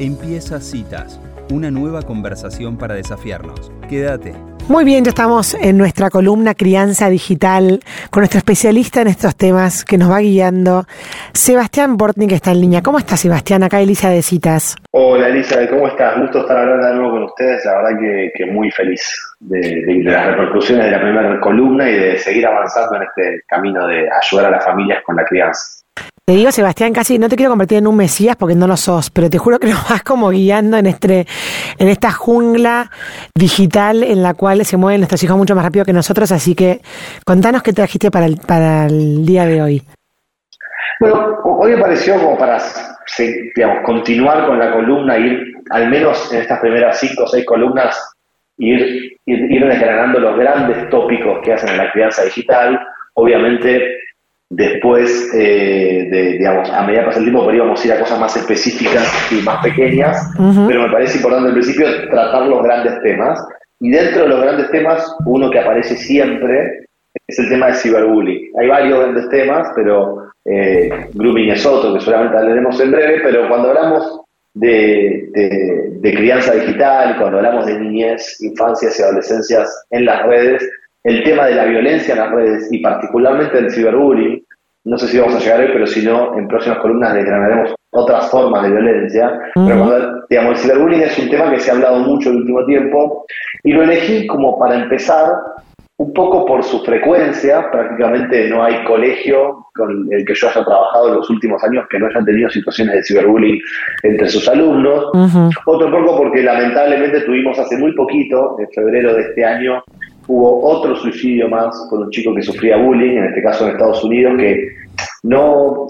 Empieza Citas, una nueva conversación para desafiarnos. Quédate. Muy bien, ya estamos en nuestra columna Crianza Digital con nuestro especialista en estos temas que nos va guiando, Sebastián Bortnik, que está en línea. ¿Cómo estás, Sebastián? Acá Elisa de Citas. Hola, Elisa, ¿cómo estás? Gusto estar hablando de nuevo con ustedes. La verdad que, muy feliz de, de, las repercusiones de la primera columna y de seguir avanzando en este camino de ayudar a las familias con la crianza. Te digo, Sebastián, casi no te quiero convertir en un mesías porque no lo sos, pero te juro que nos vas como guiando en este, en esta jungla digital en la cual se mueven nuestros hijos mucho más rápido que nosotros, así que contanos qué trajiste para el, para el día de hoy. Bueno, hoy me pareció como para digamos, continuar con la columna, ir al menos en estas primeras cinco o seis columnas, ir, ir, ir desgranando los grandes tópicos que hacen en la crianza digital. Obviamente Después, eh, de, digamos, a medida que pasa el tiempo, podríamos ir a cosas más específicas y más pequeñas, pero me parece importante al principio tratar los grandes temas. Y dentro de los grandes temas, uno que aparece siempre es el tema de ciberbullying. Hay varios grandes temas, pero eh, grooming es otro que solamente hablaremos en breve, pero cuando hablamos de, de, crianza digital, cuando hablamos de niñez, infancias y adolescencias en las redes, el tema de la violencia en las redes y particularmente del ciberbullying, no sé si vamos a llegar hoy, pero si no, en próximas columnas desgranaremos otras formas de violencia. Pero digamos, el ciberbullying es un tema que se ha hablado mucho en el último tiempo y lo elegí como para empezar un poco por su frecuencia, prácticamente no hay colegio con el que yo haya trabajado en los últimos años que no hayan tenido situaciones de ciberbullying entre sus alumnos. Otro poco porque lamentablemente tuvimos hace muy poquito, en febrero de este año, hubo otro suicidio más con un chico que sufría bullying, en este caso en Estados Unidos, que no,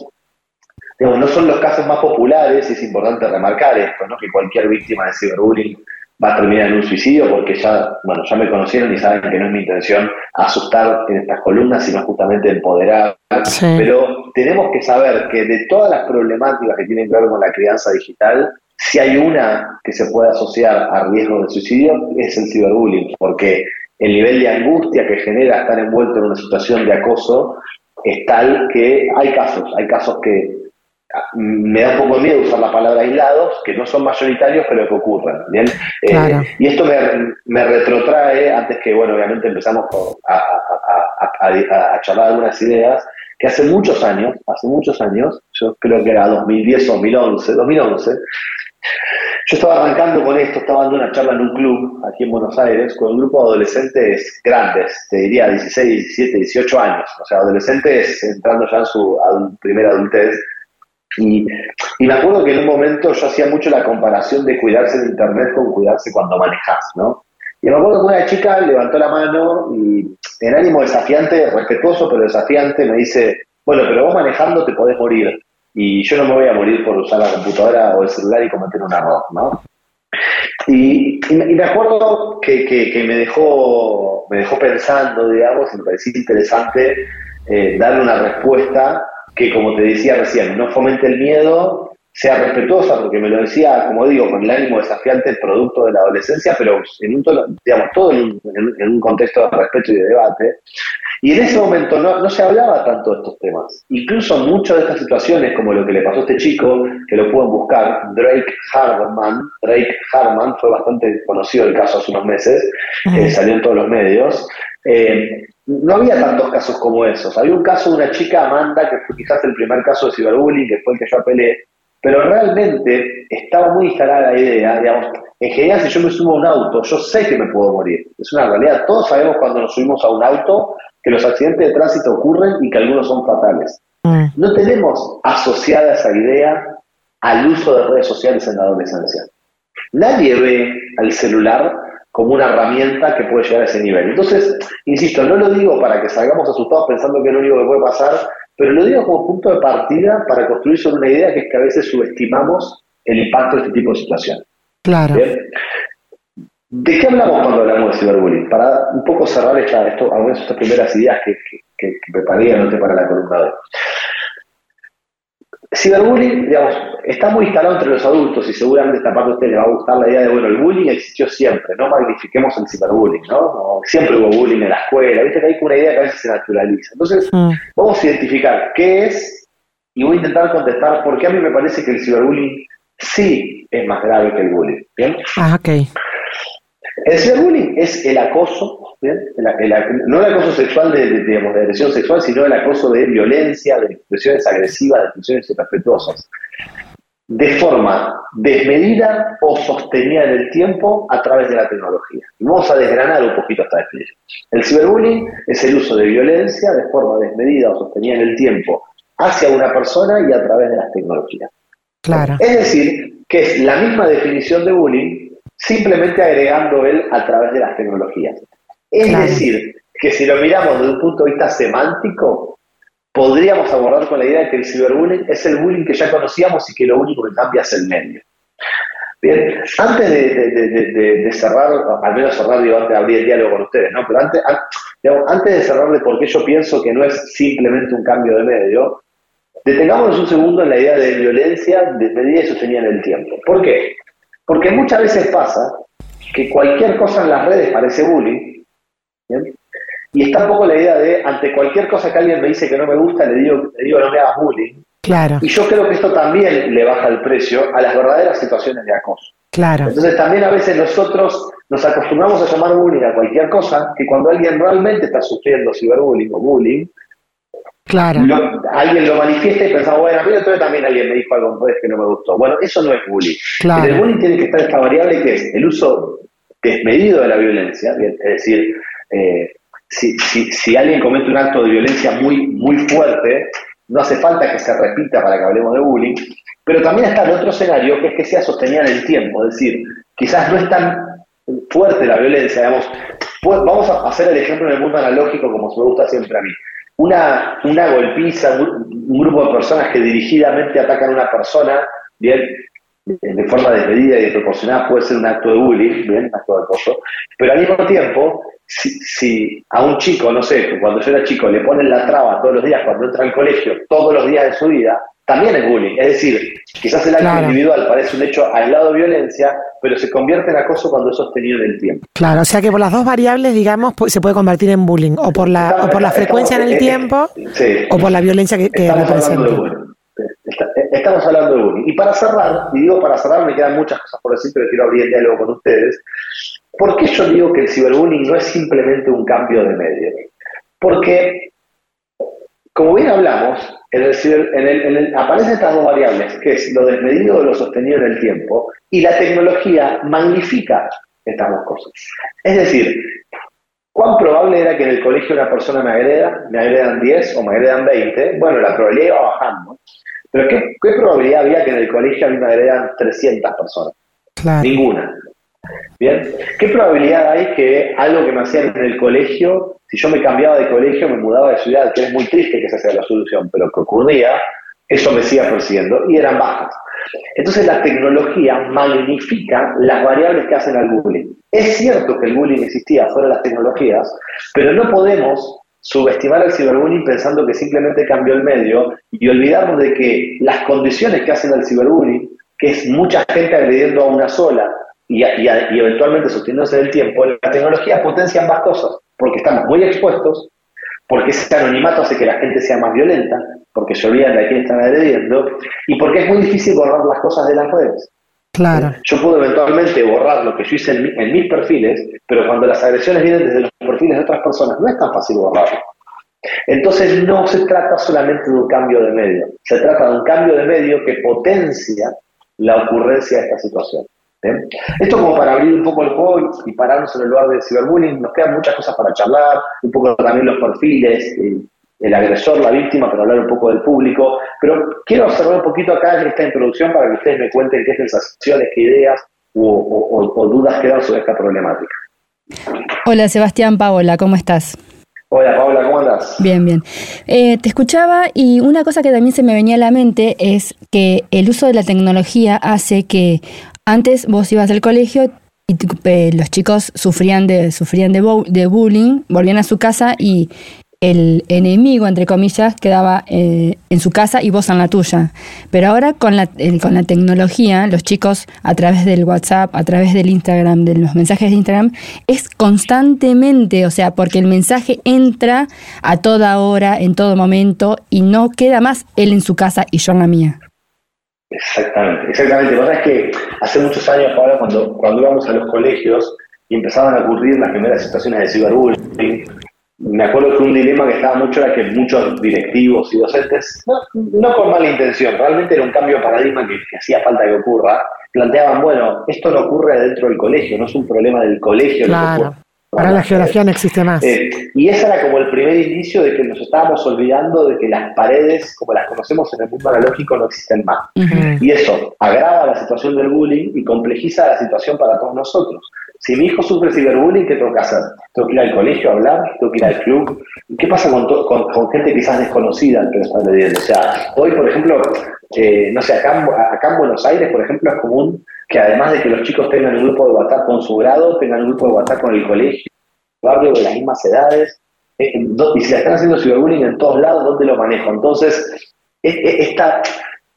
no son los casos más populares, y es importante remarcar esto, ¿no? que cualquier víctima de ciberbullying va a terminar en un suicidio porque ya, bueno, ya me conocieron y saben que no es mi intención asustar en estas columnas, sino justamente empoderar. Pero tenemos que saber que de todas las problemáticas que tienen que ver con la crianza digital, si hay una que se puede asociar a riesgo de suicidio, es el ciberbullying, porque el nivel de angustia que genera estar envuelto en una situación de acoso es tal que hay casos, hay casos que ah, me da un poco de miedo usar la palabra aislados, que no son mayoritarios, pero que ocurren. ¿bien? Eh, y esto me, retrotrae, antes que, bueno, obviamente empezamos a, a, charlar algunas ideas, que hace muchos años, hace muchos años, yo creo que era 2010 2011, 2011, yo estaba arrancando con esto, estaba dando una charla en un club aquí en Buenos Aires con un grupo de adolescentes grandes, te diría 16, 17, 18 años, o sea, adolescentes entrando ya en su primera adultez. Y, me acuerdo que en un momento yo hacía mucho la comparación de cuidarse en Internet con cuidarse cuando manejas, ¿no? Y me acuerdo que una chica levantó la mano y en ánimo desafiante, respetuoso pero desafiante, me dice, bueno, pero vos manejando te podés morir y yo no me voy a morir por usar la computadora o el celular y cometer un error, ¿no? Y, me acuerdo que, me, dejó, me dejó pensando, digamos, y me pareció interesante eh, darle una respuesta que, como te decía recién, no fomente el miedo, sea respetuosa, porque me lo decía, como digo, con el ánimo desafiante, producto de la adolescencia, pero en un, digamos, todo en, en un contexto de respeto y de debate. Y en ese momento no, no, se hablaba tanto de estos temas. Incluso muchas de estas situaciones, como lo que le pasó a este chico, que lo pueden buscar, Drake Harman, Drake Harman, fue bastante conocido el caso hace unos meses, eh, salió en todos los medios. Eh, no había tantos casos como esos. Había un caso de una chica, Amanda, que fue quizás el primer caso de ciberbullying, que fue el que yo apelé, pero realmente estaba muy instalada la idea, digamos, en general si yo me subo a un auto, yo sé que me puedo morir. Es una realidad. Todos sabemos cuando nos subimos a un auto que los accidentes de tránsito ocurren y que algunos son fatales. Mm. No tenemos asociada esa idea al uso de redes sociales en la adolescencia. Nadie ve al celular como una herramienta que puede llegar a ese nivel. Entonces, insisto, no lo digo para que salgamos asustados pensando que es lo único que puede pasar, pero lo digo como punto de partida para construir sobre una idea que es que a veces subestimamos el impacto de este tipo de situaciones. Claro. ¿De qué hablamos cuando hablamos de ciberbullying? Para un poco cerrar esta, esto, algunas de estas primeras ideas que, que, que preparé para la columna de Ciberbullying, digamos, está muy instalado entre los adultos y seguramente esta parte a ustedes les va a gustar la idea de, bueno, el bullying existió siempre, no magnifiquemos el ciberbullying, ¿no? siempre hubo bullying en la escuela, viste que hay una idea que a veces se naturaliza. Entonces, mm. vamos a identificar qué es y voy a intentar contestar por qué a mí me parece que el ciberbullying sí es más grave que el bullying. ¿bien? Ah, ok. El ciberbullying es el acoso, ¿bien? no el acoso sexual de, de, digamos, de agresión sexual, sino el acoso de violencia, de expresiones agresivas, de expresiones irrespetuosas, de forma desmedida o sostenida en el tiempo a través de la tecnología. vamos a desgranar un poquito esta definición. El ciberbullying es el uso de violencia de forma desmedida o sostenida en el tiempo hacia una persona y a través de las tecnologías. Claro. Es decir, que es la misma definición de bullying, simplemente agregando él a través de las tecnologías. Es decir, que si lo miramos desde un punto de vista semántico, podríamos abordar con la idea de que el ciberbullying es el bullying que ya conocíamos y que lo único que cambia es el medio. Bien, antes de, cerrar, al menos cerrar, digo, antes de abrir el diálogo con ustedes, ¿no? Pero antes, antes de cerrar de por qué yo pienso que no es simplemente un cambio de medio, Detengámonos un segundo en la idea de violencia desmedida y sostenida en el tiempo. ¿Por qué? Porque muchas veces pasa que cualquier cosa en las redes parece bullying, y está un poco la idea de, ante cualquier cosa que alguien me dice que no me gusta, le digo, le digo no me hagas bullying. Claro. Y yo creo que esto también le baja el precio a las verdaderas situaciones de acoso. Claro. Entonces también a veces nosotros nos acostumbramos a llamar bullying a cualquier cosa que cuando alguien realmente está sufriendo ciberbullying o bullying, Claro. alguien lo manifiesta y pensaba, bueno, a mí entonces también alguien me dijo algo que no me gustó. Bueno, eso no es bullying. Claro. En el bullying tiene que estar esta variable que es el uso desmedido de la violencia, es decir, eh, si, si, si, alguien comete un acto de violencia muy, muy fuerte, no hace falta que se repita para que hablemos de bullying, pero también está el otro escenario que es que sea sostenida en el tiempo, es decir, quizás no es tan fuerte la violencia, digamos, pues, vamos a hacer el ejemplo en el mundo analógico como me gusta siempre a mí una, una golpiza, un, grupo de personas que dirigidamente atacan a una persona, bien, de forma desmedida y desproporcionada puede ser un acto de bullying, bien, un acto de acoso, pero al mismo tiempo, si, si, a un chico, no sé, cuando yo era chico, le ponen la traba todos los días cuando entra al colegio, todos los días de su vida, también es bullying. Es decir, quizás el acto individual parece un hecho aislado de violencia, pero se convierte en acoso cuando es sostenido en el tiempo. Claro, o sea que por las dos variables, digamos, se puede convertir en bullying, o por la, o por la frecuencia en el tiempo, o por la violencia que, que representa. Estamos hablando de bullying. Y para cerrar, y digo para cerrar, me quedan muchas cosas por decir, pero quiero abrir el diálogo con ustedes. ¿Por qué yo digo que el ciberbullying no es simplemente un cambio de medio? Porque, como bien hablamos, en el, aparecen estas dos variables, que es lo desmedido o lo sostenido en el tiempo, y la tecnología magnifica estas dos cosas. Es decir, ¿cuán probable era que en el colegio una persona me agreda, me agredan 10 o me agredan 20? Bueno, la probabilidad iba bajando. Pero ¿qué, probabilidad había que en el colegio a mí me agredan 300 personas? Ninguna. Bien, ¿qué probabilidad hay que algo que me hacían en el colegio, si yo me cambiaba de colegio, me mudaba de ciudad, que es muy triste que esa sea la solución, pero que ocurría, eso me siga persiguiendo y eran bajas. Entonces la tecnología magnifica las variables que hacen al bullying. Es cierto que el bullying existía fuera de las tecnologías, pero no podemos subestimar el ciberbullying pensando que simplemente cambió el medio y olvidarnos de que las condiciones que hacen al ciberbullying, que es mucha gente agrediendo a una sola, y, eventualmente sosteniéndose en el tiempo, la tecnología potencia ambas cosas, porque estamos muy expuestos, porque ese anonimato hace que la gente sea más violenta, porque se olvidan de a quién están agrediendo, y porque es muy difícil borrar las cosas de las redes. Claro. Yo puedo eventualmente borrar lo que yo hice en, en, mis perfiles, pero cuando las agresiones vienen desde los perfiles de otras personas, no es tan fácil borrarlo. Entonces no se trata solamente de un cambio de medio, se trata de un cambio de medio que potencia la ocurrencia de esta situación. Esto como para abrir un poco el juego y pararnos en el lugar del ciberbullying, nos quedan muchas cosas para charlar, un poco también los perfiles, el, agresor, la víctima, para hablar un poco del público, pero quiero observar un poquito acá en esta introducción para que ustedes me cuenten qué sensaciones, qué ideas o, dudas quedan sobre esta problemática. Hola Sebastián Paola, ¿cómo estás? Hola Paola, ¿cómo andas? Bien, bien. Eh, te escuchaba y una cosa que también se me venía a la mente es que el uso de la tecnología hace que antes vos ibas al colegio y eh, los chicos sufrían de, sufrían de, de, bullying, volvían a su casa y el enemigo, entre comillas, quedaba eh, en su casa y vos en la tuya. Pero ahora con la, con la tecnología, los chicos a través del WhatsApp, a través del Instagram, de los mensajes de Instagram, es constantemente, o sea, porque el mensaje entra a toda hora, en todo momento, y no queda más él en su casa y yo en la mía. Exactamente, exactamente. La verdad es que hace muchos años, ahora cuando, cuando íbamos a los colegios y empezaban a ocurrir las primeras situaciones de ciberbullying, me acuerdo que un dilema que estaba mucho era que muchos directivos y docentes, no, con mala intención, realmente era un cambio de paradigma que, hacía falta que ocurra, planteaban, bueno, esto no ocurre dentro del colegio, no es un problema del colegio. Claro. Ahora la geografía no existe más. Eh, y ese era como el primer indicio de que nos estábamos olvidando de que las paredes, como las conocemos en el mundo analógico, no existen más. Y eso agrava la situación del bullying y complejiza la situación para todos nosotros. Si mi hijo sufre ciberbullying, ¿qué tengo que hacer? ¿Tengo que ir al colegio a hablar? ¿Tengo que ir al club? ¿Qué pasa con, con, gente quizás desconocida que lo está leyendo? O sea, hoy, por ejemplo, eh, no sé, acá, acá en Buenos Aires, por ejemplo, es común que además de que los chicos tengan un grupo de WhatsApp con su grado, tengan un grupo de WhatsApp con el colegio, barrio de las mismas edades, eh, y si la están haciendo ciberbullying en todos lados, ¿dónde lo manejo? Entonces, esta,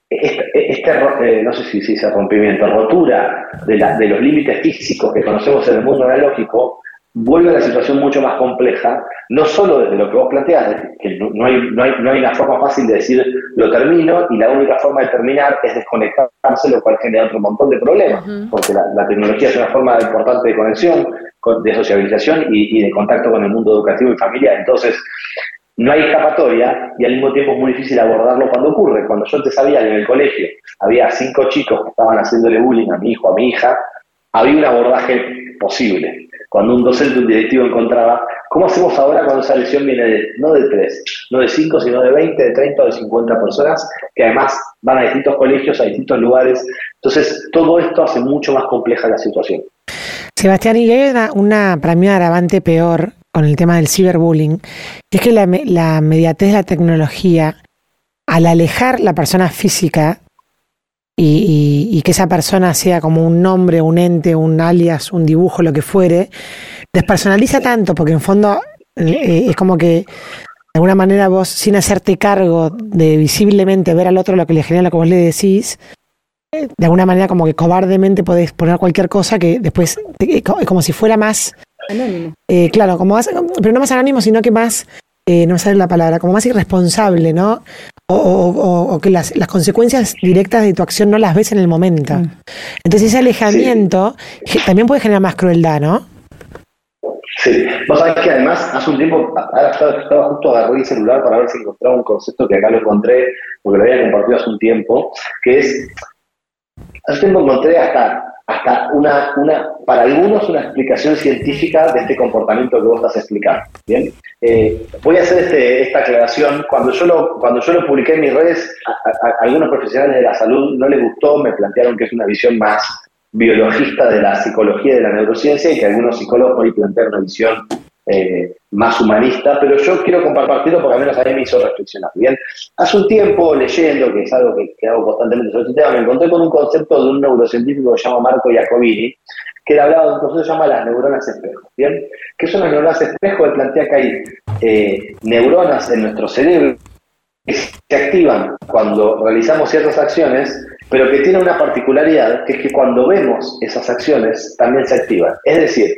este, eh, no sé si se dice rompimiento, rotura de, de los límites físicos que conocemos en el mundo analógico, vuelve a la situación mucho más compleja, no solo desde lo que vos planteas, que no hay, no, hay, no hay una forma fácil de decir lo termino y la única forma de terminar es desconectarse, lo cual genera otro montón de problemas, porque la, tecnología es una forma importante de conexión, de sociabilización y, de contacto con el mundo educativo y familiar. Entonces, no hay escapatoria y al mismo tiempo es muy difícil abordarlo cuando ocurre. Cuando yo te sabía que en el colegio había cinco chicos que estaban haciéndole bullying a mi hijo, a mi hija, había un abordaje posible cuando un docente, un directivo encontraba, ¿cómo hacemos ahora cuando esa lesión viene de, no de tres, no de cinco, sino de 20, de 30 o de 50 personas, que además van a distintos colegios, a distintos lugares? Entonces, todo esto hace mucho más compleja la situación. Sebastián, y hay una, para mí, agravante peor con el tema del ciberbullying, que es que la, la inmediatez de la tecnología, al alejar la persona física y, que esa persona sea como un nombre, un ente, un alias, un dibujo, lo que fuere, despersonaliza tanto, porque en fondo eh, es como que de alguna manera vos, sin hacerte cargo de visiblemente ver al otro lo que le genera lo que vos le decís, de alguna manera como que cobardemente podés poner cualquier cosa que después es como si fuera más... Anónimo. Eh, claro, como pero no más anónimo, sino que más eh, no me sale la palabra, como más irresponsable, ¿no? O, que las, consecuencias directas de tu acción no las ves en el momento. Mm. Entonces ese alejamiento también puede generar más crueldad, ¿no? Sí, vos sabés que además hace un tiempo, ahora estaba, justo agarré el celular para ver si encontraba un concepto que acá lo encontré, porque lo había compartido hace un tiempo, que es, hace un tiempo encontré hasta hasta una, una, para algunos una explicación científica de este comportamiento que vos estás explicando. Bien, eh, voy a hacer este, esta aclaración. Cuando yo lo, cuando yo lo publiqué en mis redes, a, algunos profesionales de la salud no les gustó, me plantearon que es una visión más biologista de la psicología y de la neurociencia y que algunos psicólogos hoy plantean una visión eh, más humanista, pero yo quiero compartirlo porque al menos a mí me hizo reflexionar. Bien, hace un tiempo leyendo, que es algo que, hago constantemente sobre este tema, me encontré con un concepto de un neurocientífico que se llama Marco Iacobini, que hablaba de un concepto que se llama las neuronas espejo. Bien, ¿qué son las neuronas espejo? Él plantea que hay eh, neuronas en nuestro cerebro que se activan cuando realizamos ciertas acciones, pero que tienen una particularidad, que es que cuando vemos esas acciones también se activan. Es decir,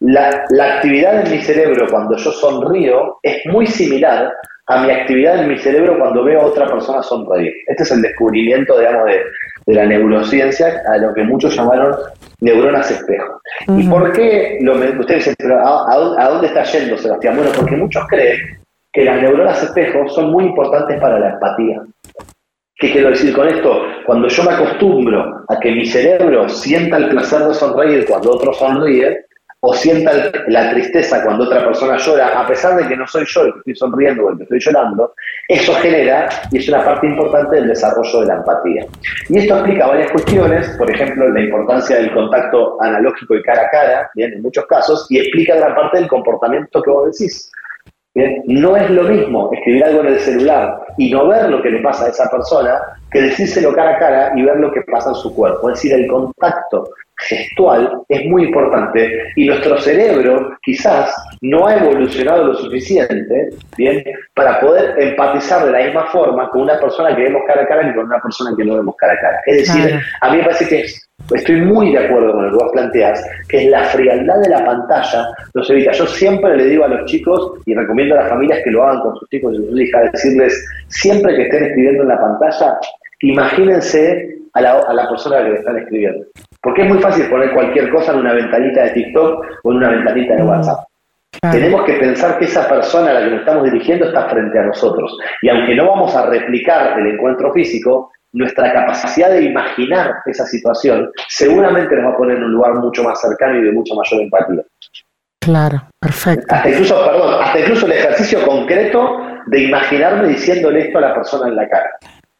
la, actividad en mi cerebro cuando yo sonrío es muy similar a mi actividad en mi cerebro cuando veo a otra persona sonreír. Este es el descubrimiento, digamos, de, la neurociencia, a lo que muchos llamaron neuronas espejo. ¿Y por qué? Lo, ustedes dicen, pero ¿a, dónde está yendo, Sebastián? Bueno, porque muchos creen que las neuronas espejo son muy importantes para la empatía. ¿Qué quiero decir con esto? Cuando yo me acostumbro a que mi cerebro sienta el placer de sonreír cuando otro sonríe, o sienta la tristeza cuando otra persona llora, a pesar de que no soy yo el que estoy sonriendo o el que estoy llorando, eso genera y es una parte importante del desarrollo de la empatía. Y esto explica varias cuestiones, por ejemplo, la importancia del contacto analógico y cara a cara, bien, en muchos casos, y explica gran parte del comportamiento que vos decís. Bien, no es lo mismo escribir algo en el celular y no ver lo que le pasa a esa persona que decírselo cara a cara y ver lo que pasa en su cuerpo. Es decir, el contacto gestual es muy importante y nuestro cerebro quizás no ha evolucionado lo suficiente bien para poder empatizar de la misma forma con una persona que vemos cara a cara que con una persona que no vemos cara a cara. Es decir, a mí me parece que estoy muy de acuerdo con lo que vos planteas, que es la frialdad de la pantalla nos evita. Yo siempre le digo a los chicos y recomiendo a las familias que lo hagan con sus hijos y sus hijas, decirles siempre que estén escribiendo en la pantalla, imagínense a la, a la persona a la que le están escribiendo. Porque es muy fácil poner cualquier cosa en una ventanita de TikTok o en una ventanita de WhatsApp. Tenemos que pensar que esa persona a la que nos estamos dirigiendo está frente a nosotros. Y aunque no vamos a replicar el encuentro físico, nuestra capacidad de imaginar esa situación seguramente nos va a poner en un lugar mucho más cercano y de mucho mayor empatía. Claro, perfecto. Hasta incluso, perdón, hasta incluso el ejercicio concreto de imaginarme diciéndole esto a la persona en la cara.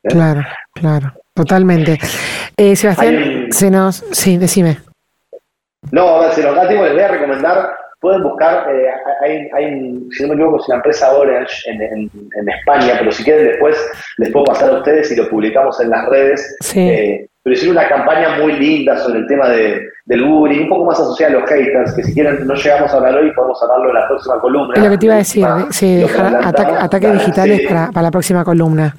Claro, claro, totalmente. Eh, Sebastián, se nos... Sí, decime. No, a ver, si nos da tiempo les voy a recomendar pueden buscar, eh, hay, hay, si no me equivoco, es la empresa Orange en, en, España, pero si quieren después les puedo pasar a ustedes y lo publicamos en las redes. Eh, pero hicieron una campaña muy linda sobre el tema de, del bullying, un poco más asociada a los haters, que si quieren no llegamos a hablar hoy, podemos hablarlo en la próxima columna. Es lo que te iba a decir, sí, dejar ataques digitales para, para la próxima columna.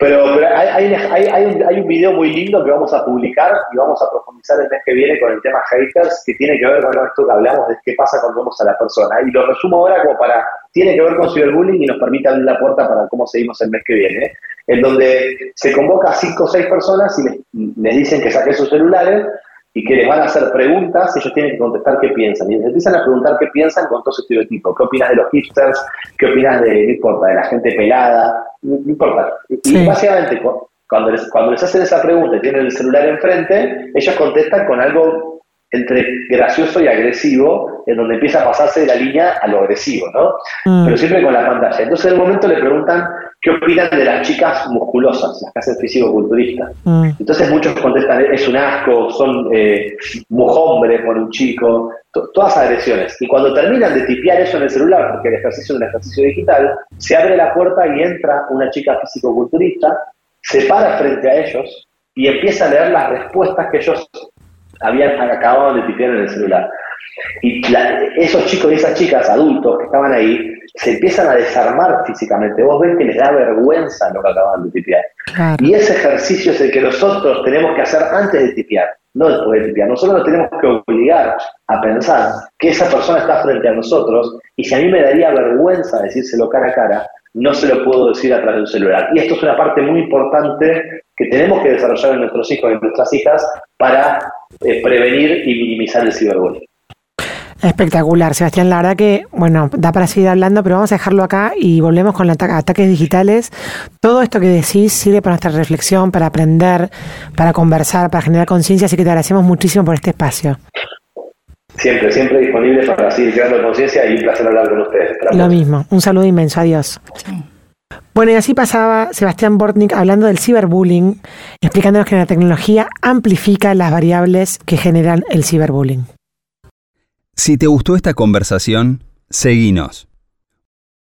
Pero, pero hay, hay, hay, un, hay, un, video muy lindo que vamos a publicar y vamos a profundizar el mes que viene con el tema haters, que tiene que ver con esto que hablamos de qué pasa cuando vemos a la persona. Y lo resumo ahora como para, tiene que ver con ciberbullying y nos permite abrir la puerta para cómo seguimos el mes que viene. En donde se convoca a cinco o seis personas y les, les dicen que saquen sus celulares y que les van a hacer preguntas, ellos tienen que contestar qué piensan. Y les empiezan a preguntar qué piensan con todo ese estereotipo. ¿Qué opinas de los hipsters? ¿Qué opinas de, no importa, de la gente pelada? No, importa. Y básicamente, cuando les, cuando les hacen esa pregunta y tienen el celular enfrente, ellos contestan con algo entre gracioso y agresivo, en donde empieza a pasarse de la línea a lo agresivo, ¿no? Mm. Pero siempre con la pantalla. Entonces, en un momento le preguntan qué opinan de las chicas musculosas, las que hacen físico-culturistas. Mm. Entonces, muchos contestan, es un asco, son eh, mujombres por un chico, todas agresiones. Y cuando terminan de tipear eso en el celular, porque el ejercicio es un ejercicio digital, se abre la puerta y entra una chica físico-culturista, se para frente a ellos y empieza a leer las respuestas que ellos habían acabado de tipear en el celular. Y esos chicos y esas chicas adultos que estaban ahí se empiezan a desarmar físicamente. Vos ves que les da vergüenza lo que acaban de tipear. Y ese ejercicio es el que nosotros tenemos que hacer antes de tipear, no después de tipear. Nosotros nos tenemos que obligar a pensar que esa persona está frente a nosotros y si a mí me daría vergüenza decírselo cara a cara, no se lo puedo decir a través de un celular. Y esto es una parte muy importante que tenemos que desarrollar en nuestros hijos y en nuestras hijas para eh, prevenir y minimizar el ciberbullying. Espectacular, Sebastián. La verdad que, bueno, da para seguir hablando, pero vamos a dejarlo acá y volvemos con los ataques digitales. Todo esto que decís sirve para nuestra reflexión, para aprender, para conversar, para generar conciencia, así que te agradecemos muchísimo por este espacio. Siempre, siempre disponible para seguir creando conciencia y un placer hablar con ustedes. Lo mismo, un saludo inmenso, adiós. Bueno, y así pasaba Sebastián Bortnik hablando del ciberbullying, explicándonos que la tecnología amplifica las variables que generan el ciberbullying. Si te gustó esta conversación, seguinos